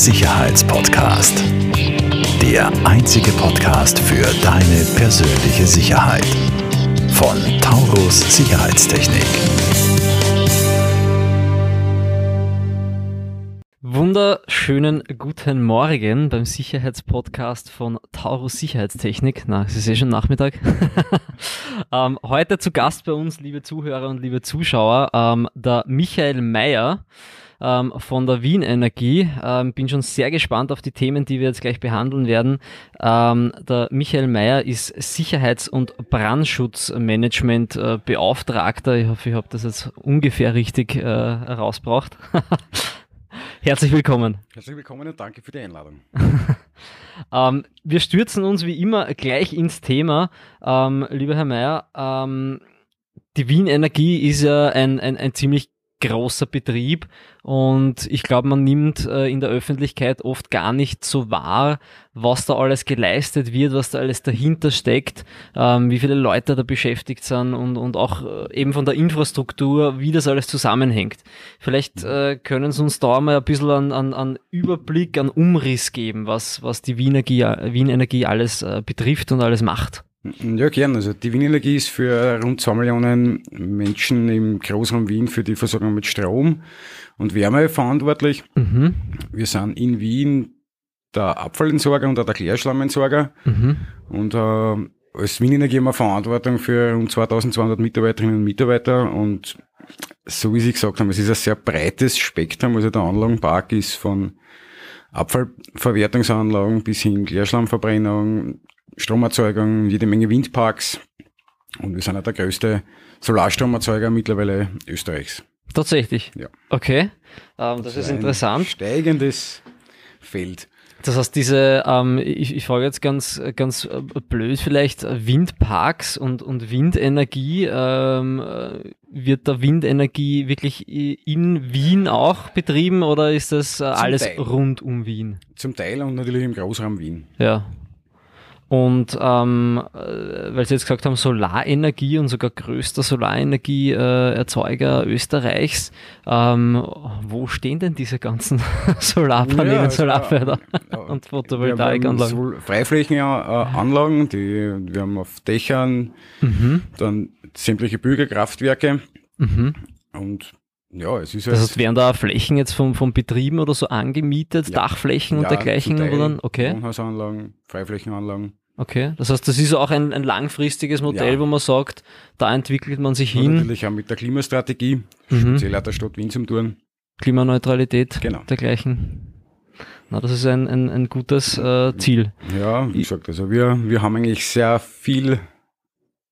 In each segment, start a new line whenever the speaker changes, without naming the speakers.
Sicherheitspodcast. Der einzige Podcast für deine persönliche Sicherheit. Von Taurus Sicherheitstechnik.
Wunderschönen guten Morgen beim Sicherheitspodcast von Taurus Sicherheitstechnik. Na, es ist eh schon Nachmittag. ähm, heute zu Gast bei uns, liebe Zuhörer und liebe Zuschauer, ähm, der Michael Meyer ähm, von der Wien Energie. Ähm, bin schon sehr gespannt auf die Themen, die wir jetzt gleich behandeln werden. Ähm, der Michael Meyer ist Sicherheits- und Brandschutzmanagement äh, Beauftragter. Ich hoffe, ich habe das jetzt ungefähr richtig äh, herausgebracht. Herzlich willkommen.
Herzlich willkommen und danke für die Einladung.
ähm, wir stürzen uns wie immer gleich ins Thema. Ähm, lieber Herr Mayer, ähm, die Wien Energie ist ja ein, ein, ein ziemlich großer Betrieb und ich glaube, man nimmt äh, in der Öffentlichkeit oft gar nicht so wahr, was da alles geleistet wird, was da alles dahinter steckt, ähm, wie viele Leute da beschäftigt sind und, und auch äh, eben von der Infrastruktur, wie das alles zusammenhängt. Vielleicht äh, können Sie uns da mal ein bisschen an, an, an Überblick, an Umriss geben, was, was die Wien Energie, Wien Energie alles äh, betrifft und alles macht.
Ja, gern. Also die Wien Energie ist für rund zwei Millionen Menschen im Großraum Wien für die Versorgung mit Strom und Wärme verantwortlich. Mhm. Wir sind in Wien der Abfallentsorger und auch der Klärschlammentsorger. Mhm. Und äh, als Wien Energie haben wir Verantwortung für rund 2200 Mitarbeiterinnen und Mitarbeiter und so wie Sie gesagt haben, es ist ein sehr breites Spektrum. Also der Anlagenpark ist von Abfallverwertungsanlagen bis hin Klärschlammverbrennung, Stromerzeugung, jede Menge Windparks. Und wir sind auch der größte Solarstromerzeuger mittlerweile Österreichs.
Tatsächlich?
Ja.
Okay, ähm, das, das ist interessant.
Steigendes Feld.
Das heißt, diese, ähm, ich, ich frage jetzt ganz, ganz blöd vielleicht, Windparks und, und Windenergie, ähm, wird da Windenergie wirklich in Wien auch betrieben oder ist das äh, alles Teil. rund um Wien?
Zum Teil und natürlich im Großraum Wien.
Ja, und ähm, äh, weil Sie jetzt gesagt haben, Solarenergie und sogar größter Solarenergieerzeuger äh, Österreichs, ähm, wo stehen denn diese ganzen Solarpaneele, ja, Solarfelder ja, und Photovoltaikanlagen?
So Freiflächenanlagen, die wir haben auf Dächern, mhm. dann sämtliche Bürgerkraftwerke mhm. und ja, es ist
Das heißt, werden da Flächen jetzt vom, vom Betrieben oder so angemietet, ja. Dachflächen und dergleichen? Oder?
Okay. Wohnhausanlagen, Freiflächenanlagen.
Okay, das heißt, das ist auch ein, ein langfristiges Modell, ja. wo man sagt, da entwickelt man sich hin. Und
natürlich auch mit der Klimastrategie, mhm. speziell auch der Stadt Wien zum Tun.
Klimaneutralität,
genau.
dergleichen. Na, das ist ein, ein, ein gutes äh, Ziel.
Ja, wie gesagt, also wir, wir haben eigentlich sehr viel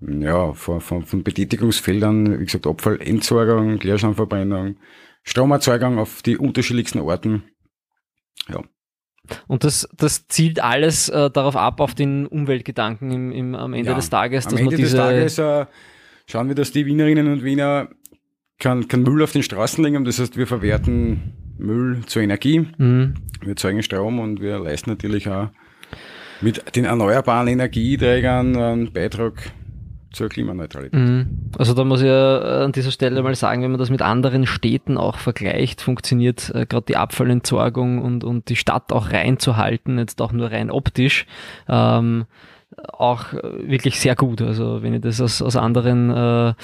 ja, von, von, von Betätigungsfeldern, wie gesagt, Abfallentsorgung, Klärschlammverbrennung, Stromerzeugung auf die unterschiedlichsten Orten. Ja.
Und das, das zielt alles äh, darauf ab, auf den Umweltgedanken im, im, am Ende ja, des Tages.
Dass am Ende des Tages äh, schauen wir, dass die Wienerinnen und Wiener kein, kein Müll auf den Straßen liegen. Das heißt, wir verwerten Müll zur Energie, mhm. wir erzeugen Strom und wir leisten natürlich auch mit den erneuerbaren Energieträgern einen Beitrag zur Klimaneutralität. Mhm.
Also da muss ich ja äh, an dieser Stelle mal sagen, wenn man das mit anderen Städten auch vergleicht, funktioniert äh, gerade die Abfallentsorgung und, und die Stadt auch reinzuhalten, jetzt auch nur rein optisch. Ähm, auch äh, wirklich sehr gut. Also wenn ich das aus, aus anderen äh,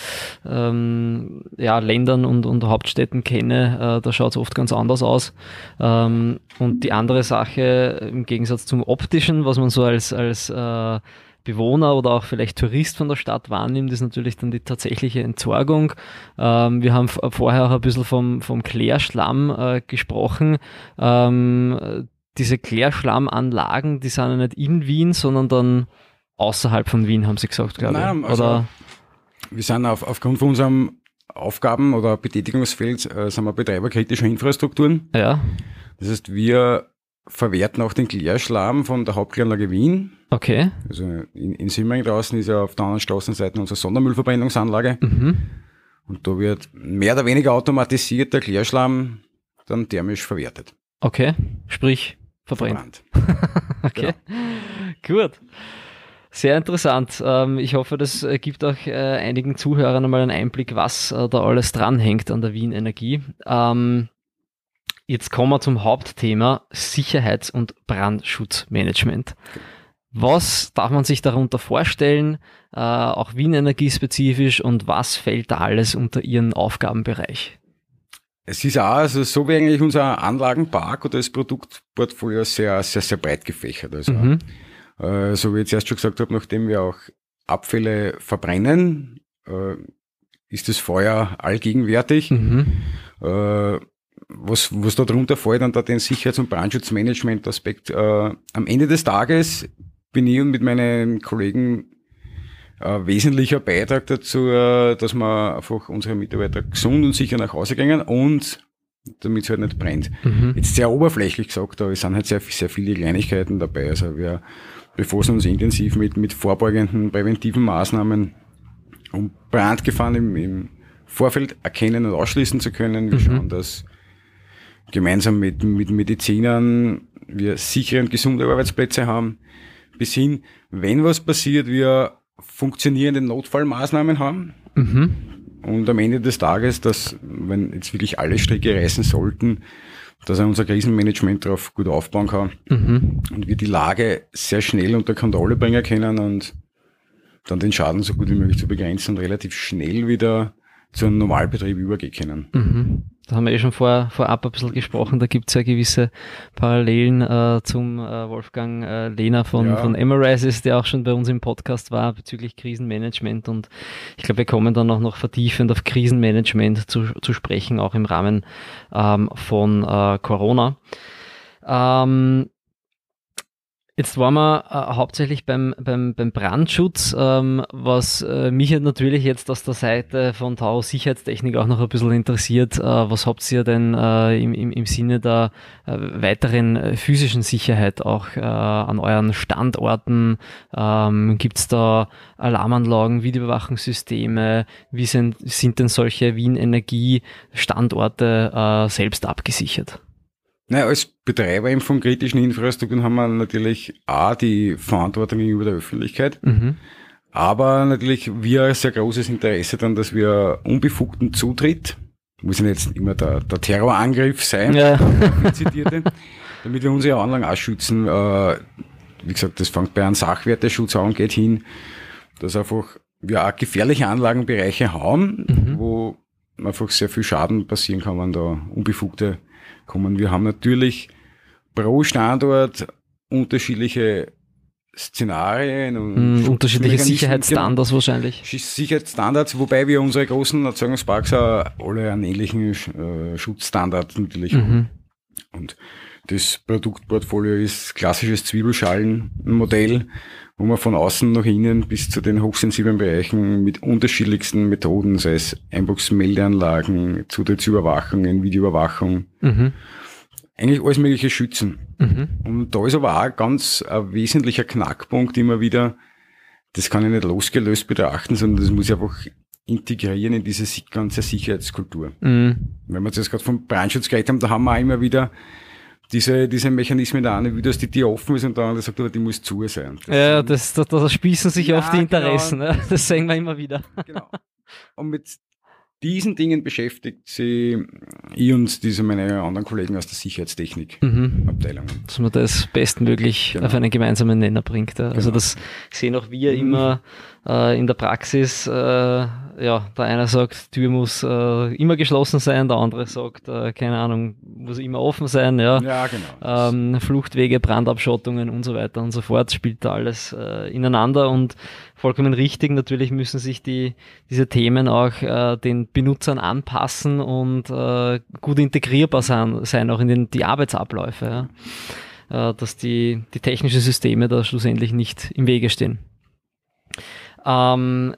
ähm, ja, Ländern und, und Hauptstädten kenne, äh, da schaut es oft ganz anders aus. Ähm, und die andere Sache im Gegensatz zum optischen, was man so als, als äh, Bewohner oder auch vielleicht Tourist von der Stadt wahrnimmt, ist natürlich dann die tatsächliche Entsorgung. Ähm, wir haben vorher auch ein bisschen vom, vom Klärschlamm äh, gesprochen. Ähm, diese Klärschlammanlagen, die sind ja nicht in Wien, sondern dann außerhalb von Wien, haben Sie gesagt, glaube ich. Nein, also oder?
wir sind auf, aufgrund von unserem Aufgaben- oder Betätigungsfeld äh, sind wir Betreiber kritischer Infrastrukturen.
Ja.
Das heißt, wir verwerten auch den Klärschlamm von der Hauptkläranlage Wien.
Okay.
Also in, in Simmering draußen ist ja auf der anderen Straßenseite unsere Sondermüllverbrennungsanlage. Mhm. Und da wird mehr oder weniger automatisiert der Klärschlamm dann thermisch verwertet.
Okay, sprich verbrennt. verbrannt. okay, ja. gut. Sehr interessant. Ähm, ich hoffe, das gibt auch äh, einigen Zuhörern einmal einen Einblick, was äh, da alles dranhängt an der Wien Energie. Ähm, Jetzt kommen wir zum Hauptthema Sicherheits- und Brandschutzmanagement. Was darf man sich darunter vorstellen, äh, auch Wien energiespezifisch und was fällt da alles unter Ihren Aufgabenbereich?
Es ist auch also so wie eigentlich unser Anlagenpark oder das Produktportfolio sehr, sehr, sehr breit gefächert. Also, mhm. äh, so wie ich jetzt erst schon gesagt habe, nachdem wir auch Abfälle verbrennen, äh, ist das Feuer allgegenwärtig. Mhm. Äh, was, was da drunter fällt, dann da den Sicherheits- und Brandschutzmanagement-Aspekt. Äh, am Ende des Tages bin ich und mit meinen Kollegen ein wesentlicher Beitrag dazu, äh, dass wir einfach unsere Mitarbeiter gesund und sicher nach Hause gehen und damit es halt nicht brennt. Mhm. Jetzt sehr oberflächlich gesagt, aber es sind halt sehr, sehr viele Kleinigkeiten dabei. Also wir befassen uns intensiv mit, mit vorbeugenden präventiven Maßnahmen, um Brandgefahren im, im Vorfeld erkennen und ausschließen zu können. Wir mhm. schauen, dass gemeinsam mit, mit Medizinern wir sichere und gesunde Arbeitsplätze haben, bis hin, wenn was passiert, wir funktionierende Notfallmaßnahmen haben. Mhm. Und am Ende des Tages, dass, wenn jetzt wirklich alle Stricke reißen sollten, dass er unser Krisenmanagement darauf gut aufbauen kann mhm. und wir die Lage sehr schnell unter Kontrolle bringen können und dann den Schaden so gut wie möglich zu begrenzen und relativ schnell wieder zu einem Normalbetrieb übergehen können.
Mhm da haben wir eh schon vor, vorab ein bisschen gesprochen, da gibt es ja gewisse Parallelen äh, zum äh, Wolfgang äh, Lehner von, ja. von Emerises, der auch schon bei uns im Podcast war bezüglich Krisenmanagement und ich glaube, wir kommen dann auch noch vertiefend auf Krisenmanagement zu, zu sprechen, auch im Rahmen ähm, von äh, Corona. Ähm, Jetzt waren wir äh, hauptsächlich beim, beim, beim Brandschutz, ähm, was äh, mich natürlich jetzt aus der Seite von Tau Sicherheitstechnik auch noch ein bisschen interessiert. Äh, was habt ihr denn äh, im, im, im Sinne der äh, weiteren äh, physischen Sicherheit auch an euren Standorten? Ähm, Gibt es da Alarmanlagen, Videoüberwachungssysteme? Wie sind, sind denn solche Wien Energie Standorte selbst abgesichert?
Naja, als Betreiber eben von kritischen Infrastrukturen haben wir natürlich A, die Verantwortung gegenüber der Öffentlichkeit, mhm. aber natürlich wir ein sehr großes Interesse dann, dass wir unbefugten Zutritt, muss ja jetzt immer der, der Terrorangriff sein, ja. zitierte, damit wir unsere Anlagen auch schützen. Äh, wie gesagt, das fängt bei einem Sachwerteschutz an, geht hin, dass einfach wir auch gefährliche Anlagenbereiche haben, mhm. wo einfach sehr viel Schaden passieren kann, wenn da unbefugte kommen. Wir haben natürlich pro Standort unterschiedliche Szenarien und
mm, unterschiedliche Sicherheitsstandards wahrscheinlich.
Sicherheitsstandards, wobei wir unsere großen Erzeugungsparks auch alle einen ähnlichen äh, Schutzstandard natürlich mhm. haben. Und das Produktportfolio ist klassisches Zwiebelschalenmodell, wo man von außen nach innen bis zu den hochsensiblen Bereichen mit unterschiedlichsten Methoden, sei es Einbox-Meldeanlagen, Zutrittsüberwachungen, Videoüberwachung, mhm. eigentlich alles mögliche schützen. Mhm. Und da ist aber auch ganz ein wesentlicher Knackpunkt immer wieder, das kann ich nicht losgelöst betrachten, sondern das muss ich einfach integrieren in diese ganze Sicherheitskultur. Mhm. Wenn wir jetzt gerade vom Brandschutz geredet haben, da haben wir auch immer wieder diese, diese Mechanismen da eine, wie das die Tür offen ist und der andere sagt, aber die muss zu sein.
Das ja, das, das, das spießen sich ja, oft die Interessen. Genau. Ne? Das sehen wir immer wieder. Genau.
Und mit diesen Dingen beschäftigt sie ich und diese meine anderen Kollegen aus der Sicherheitstechnik-Abteilung. Mhm.
Dass man das bestmöglich genau. auf einen gemeinsamen Nenner bringt. Ja. Also genau. das sehen auch wir mhm. immer äh, in der Praxis, äh, ja, der eine sagt, Tür muss äh, immer geschlossen sein, der andere sagt, äh, keine Ahnung, muss immer offen sein, ja.
Ja, genau.
Ähm, Fluchtwege, Brandabschottungen und so weiter und so fort, spielt da alles äh, ineinander und vollkommen richtig, natürlich müssen sich die, diese Themen auch äh, den Benutzern anpassen und äh, gut integrierbar sein, sein auch in den, die Arbeitsabläufe, ja. äh, dass die, die technischen Systeme da schlussendlich nicht im Wege stehen. Ähm,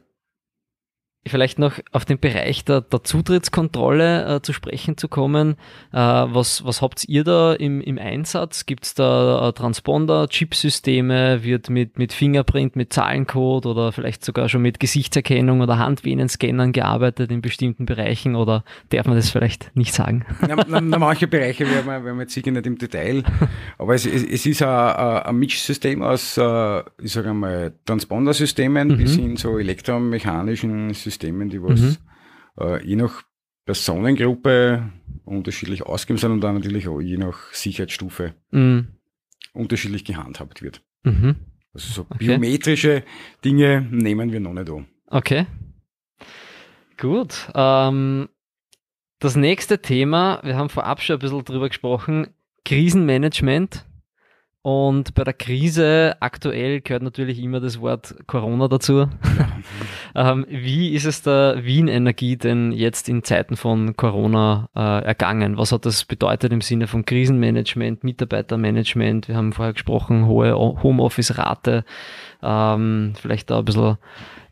vielleicht noch auf den Bereich der, der Zutrittskontrolle äh, zu sprechen zu kommen. Äh, was, was habt ihr da im, im Einsatz? Gibt es da äh, Transponder, Chipsysteme? Wird mit, mit Fingerprint, mit Zahlencode oder vielleicht sogar schon mit Gesichtserkennung oder Handvenenscannern gearbeitet in bestimmten Bereichen oder darf man das vielleicht nicht sagen?
Na, na, na manche Bereiche werden wir, werden wir jetzt sicher nicht im Detail, aber es, es, es ist ein, ein Mischsystem aus, äh, ich sage einmal, Transpondersystemen mhm. bis hin zu elektromechanischen Systemen Systemen, die was mhm. äh, je nach Personengruppe unterschiedlich ausgegeben sind und dann natürlich auch je nach Sicherheitsstufe
Mhm.
unterschiedlich gehandhabt wird.
Mhm.
Also so
Okay.
biometrische Dinge nehmen wir noch nicht an.
Okay. Gut. Ähm, das nächste Thema, wir haben vorab schon ein bisschen drüber gesprochen, Krisenmanagement. Und bei der Krise aktuell gehört natürlich immer das Wort Corona dazu. ähm, wie ist es der Wien Energie denn jetzt in Zeiten von Corona äh, ergangen? Was hat das bedeutet im Sinne von Krisenmanagement, Mitarbeitermanagement? Wir haben vorher gesprochen, hohe Homeoffice-Rate, ähm, vielleicht da ein bisschen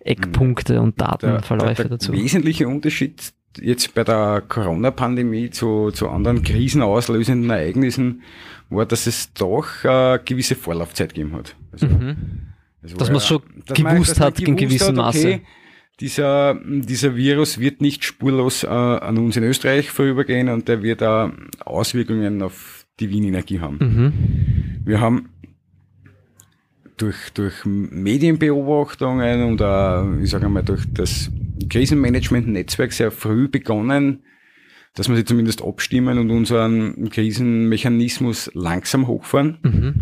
Eckpunkte und Datenverläufe
der, der
dazu.
wesentliche Unterschied jetzt bei der Corona-Pandemie zu, zu anderen krisenauslösenden Ereignissen war, dass es doch äh, gewisse Vorlaufzeit gegeben hat. Also,
Mhm.
es
Dass man's
ja-
schon
dass man-
gewusst
man
hat in gewissem Maße.
dieser, dieser Virus wird nicht spurlos äh, an uns in Österreich vorübergehen und der wird auch Auswirkungen auf die Wien Energie haben.
Mhm.
Wir haben durch, durch Medienbeobachtungen und auch, ich sage mal, durch das Krisenmanagement-Netzwerk sehr früh begonnen, dass wir sie zumindest abstimmen und unseren Krisenmechanismus langsam hochfahren.
Mhm.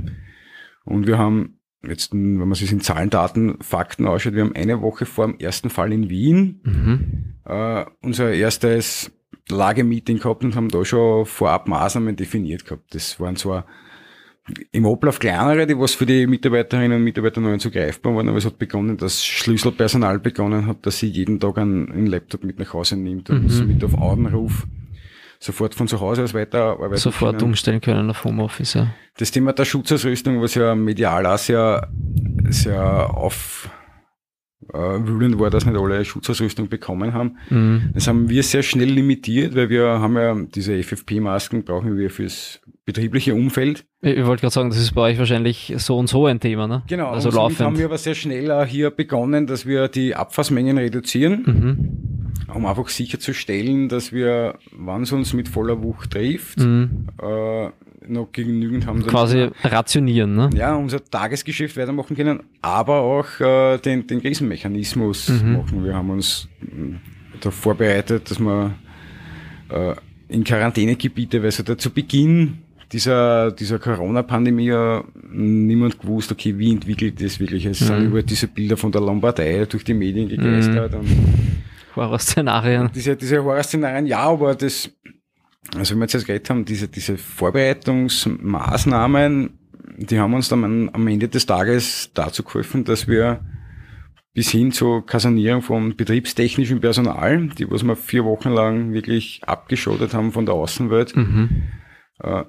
Und wir haben jetzt, wenn man sich in Zahlen, Daten, Fakten ausschaut, wir haben eine Woche vor dem ersten Fall in Wien
Mhm.
äh, unser erstes Lagemeeting gehabt und haben da schon vorab Maßnahmen definiert gehabt. Das waren zwar im Ablauf kleinere, die was für die Mitarbeiterinnen und Mitarbeiter noch nicht so greifbar waren, aber es hat begonnen, dass Schlüsselpersonal begonnen hat, dass sie jeden Tag einen, einen Laptop mit nach Hause nimmt und
Mhm.
somit auf Augenruf sofort von zu Hause aus weiterarbeiten
Sofort
können.
umstellen können auf Homeoffice, ja.
Das Thema der Schutzausrüstung, was ja medial auch sehr, sehr auf äh, wühlend war, dass nicht alle Schutzausrüstung bekommen haben.
Mhm.
Das haben wir sehr schnell limitiert, weil wir haben ja diese FFP-Masken brauchen wir fürs betriebliche Umfeld.
Ich, ich wollte gerade sagen, das ist bei euch wahrscheinlich so und so ein Thema, ne?
Genau,
Also laufend.
haben wir aber sehr schnell auch hier begonnen, dass wir die Abfassmengen reduzieren,
mhm.
um einfach sicherzustellen, dass wir, wann es uns mit voller Wucht trifft,
Mhm.
äh, noch genügend haben.
Quasi rationieren, ne?
ja, unser Tagesgeschäft weitermachen können, aber auch äh, den, den Krisenmechanismus
Mhm.
machen. Wir haben uns mh, da vorbereitet, dass wir äh, in Quarantänegebiete, weil so da zu Beginn dieser, dieser Corona-Pandemie ja niemand gewusst, okay, wie entwickelt das wirklich? Es sind
Mhm.
über diese Bilder von der Lombardei durch die Medien gegeistert und
Horrorszenarien.
diese, diese Horrorszenarien, ja, aber das, also wenn wir jetzt jetzt geredet haben, diese, diese Vorbereitungsmaßnahmen, die haben uns dann am- am Ende des Tages dazu geholfen, dass wir bis hin zur Kasernierung von betriebstechnischem Personal, die was wir vier Wochen lang wirklich abgeschottet haben von der Außenwelt,
Mhm.
äh,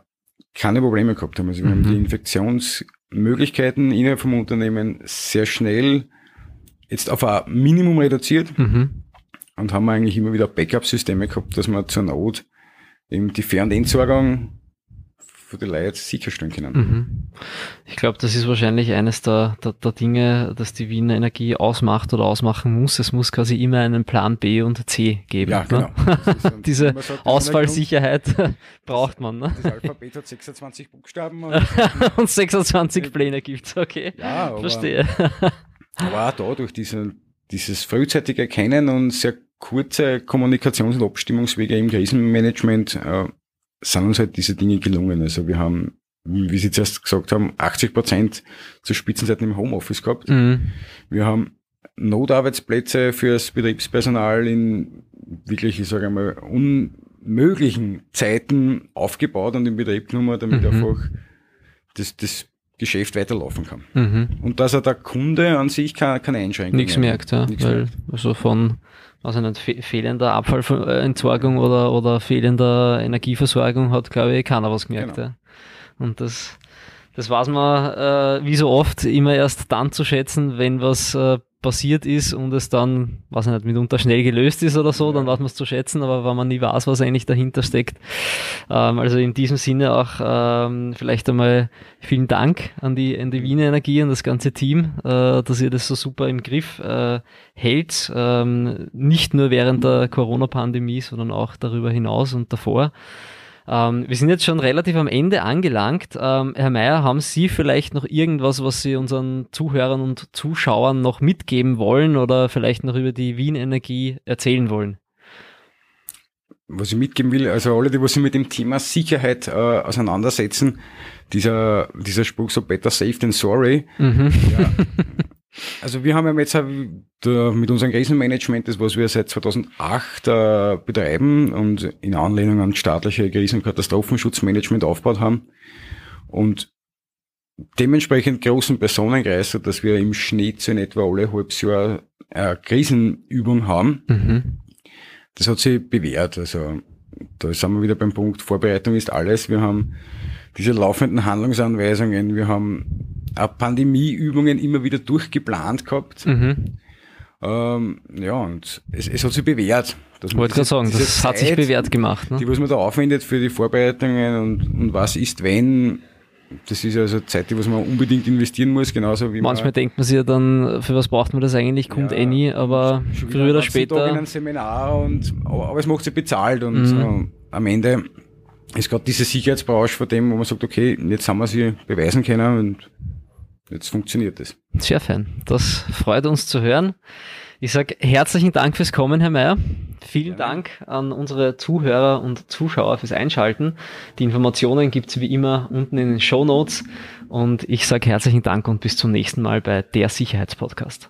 keine Probleme gehabt haben. Also wir haben
Mhm.
die Infektionsmöglichkeiten innerhalb vom Unternehmen sehr schnell jetzt auf ein Minimum reduziert
Mhm.
und haben eigentlich immer wieder Backup-Systeme gehabt, dass wir zur Not eben die Fern- und Entsorgung für die Leute sicherstellen können.
Mhm. Ich glaube, das ist wahrscheinlich eines der, der, der Dinge, das die Wiener Energie ausmacht oder ausmachen muss. Es muss quasi immer einen Plan B und C geben.
Ja,
ne?
genau. Ein-
Diese
sagt,
Ausfallsicherheit braucht man. Ne?
Das Alphabet hat 26 Buchstaben. Und,
Und 26 Pläne gibt's, okay.
ja, aber,
Verstehe.
aber auch da durch diese, dieses frühzeitige Erkennen und sehr kurze Kommunikations- und Abstimmungswege im Krisenmanagement äh, sind uns halt diese Dinge gelungen. Also wir haben, wie Sie zuerst gesagt haben, 80 Prozent zu Spitzenzeiten im Homeoffice gehabt.
Mhm.
Wir haben Notarbeitsplätze fürs Betriebspersonal in wirklich, ich sage einmal, unmöglichen Zeiten aufgebaut und in Betrieb genommen, damit
Mhm.
einfach das, das Geschäft weiterlaufen kann.
Mhm.
Und dass er der Kunde an sich keine, keine Einschränkungen
Nichts merkt, ja.
Nichts
weil
merkt.
also von also nicht, fe fehlender Abfallentsorgung oder, oder fehlender Energieversorgung hat, glaube ich, keiner was gemerkt.
Genau.
Ja. Und das, das weiß man, äh, wie so oft, immer erst dann zu schätzen, wenn was äh, passiert ist und es dann, weiß ich nicht, mitunter schnell gelöst ist oder so, dann weiß man es zu schätzen, aber wenn man nie weiß, was eigentlich dahinter steckt. Ähm, also in diesem Sinne auch ähm, vielleicht einmal vielen Dank an die, an die Wiener Energie und das ganze Team, äh, dass ihr das so super im Griff äh, hält, ähm, nicht nur während der Corona-Pandemie, sondern auch darüber hinaus und davor. Ähm, wir sind jetzt schon relativ am Ende angelangt. Ähm, Herr Mayer, haben Sie vielleicht noch irgendwas, was Sie unseren Zuhörern und Zuschauern noch mitgeben wollen oder vielleicht noch über die Wien Energie erzählen wollen?
was ich mitgeben will, also alle, die was sich mit dem Thema Sicherheit äh, auseinandersetzen, dieser, dieser Spruch so better safe than sorry. Mhm. Ja. Also wir haben ja jetzt mit unserem Krisenmanagement, das was wir seit 2008 äh, betreiben und in Anlehnung an staatliche Krisen- und Katastrophenschutzmanagement aufgebaut haben und dementsprechend großen Personenkreis, dass wir im Schnitt so in etwa alle halbes Jahr eine Krisenübung haben. Mhm das hat sich bewährt. Also da sind wir wieder beim Punkt, Vorbereitung ist alles. Wir haben diese laufenden Handlungsanweisungen, wir haben Pandemieübungen immer wieder durchgeplant gehabt. Mhm. Ähm, ja, und es, es hat sich bewährt.
Ich wollte gerade sagen, das Zeit, hat sich bewährt gemacht.
Ne? Die, was man da aufwendet für die Vorbereitungen und, und was ist, wenn, das ist also Zeit, die was man unbedingt investieren muss, genauso wie
Manchmal man, denkt man sich ja dann, für was braucht man das eigentlich, kommt ja, eh nie, aber früher oder später. Tag
in ein Seminar und, aber, aber es macht sich bezahlt und mhm. äh, am Ende ist gerade diese Sicherheitsbranche vor dem, wo man sagt, okay, jetzt haben wir sie beweisen können und jetzt funktioniert das.
Sehr fein. Das freut uns zu hören. Ich sage herzlichen Dank fürs Kommen, Herr Mayer. Vielen ja. Dank an unsere Zuhörer und Zuschauer fürs Einschalten. Die Informationen gibt's wie immer unten in den Show Notes. Und ich sage herzlichen Dank und bis zum nächsten Mal bei der Sicherheitspodcast.